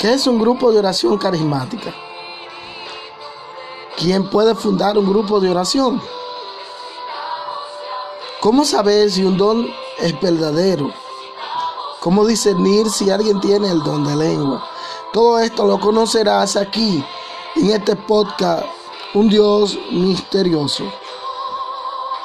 ¿Qué es un grupo de oración carismática? ¿Quién puede fundar un grupo de oración? ¿Cómo saber si un don es verdadero? ¿Cómo discernir si alguien tiene el don de lengua? Todo esto lo conocerás aquí, en este podcast, Un Dios misterioso.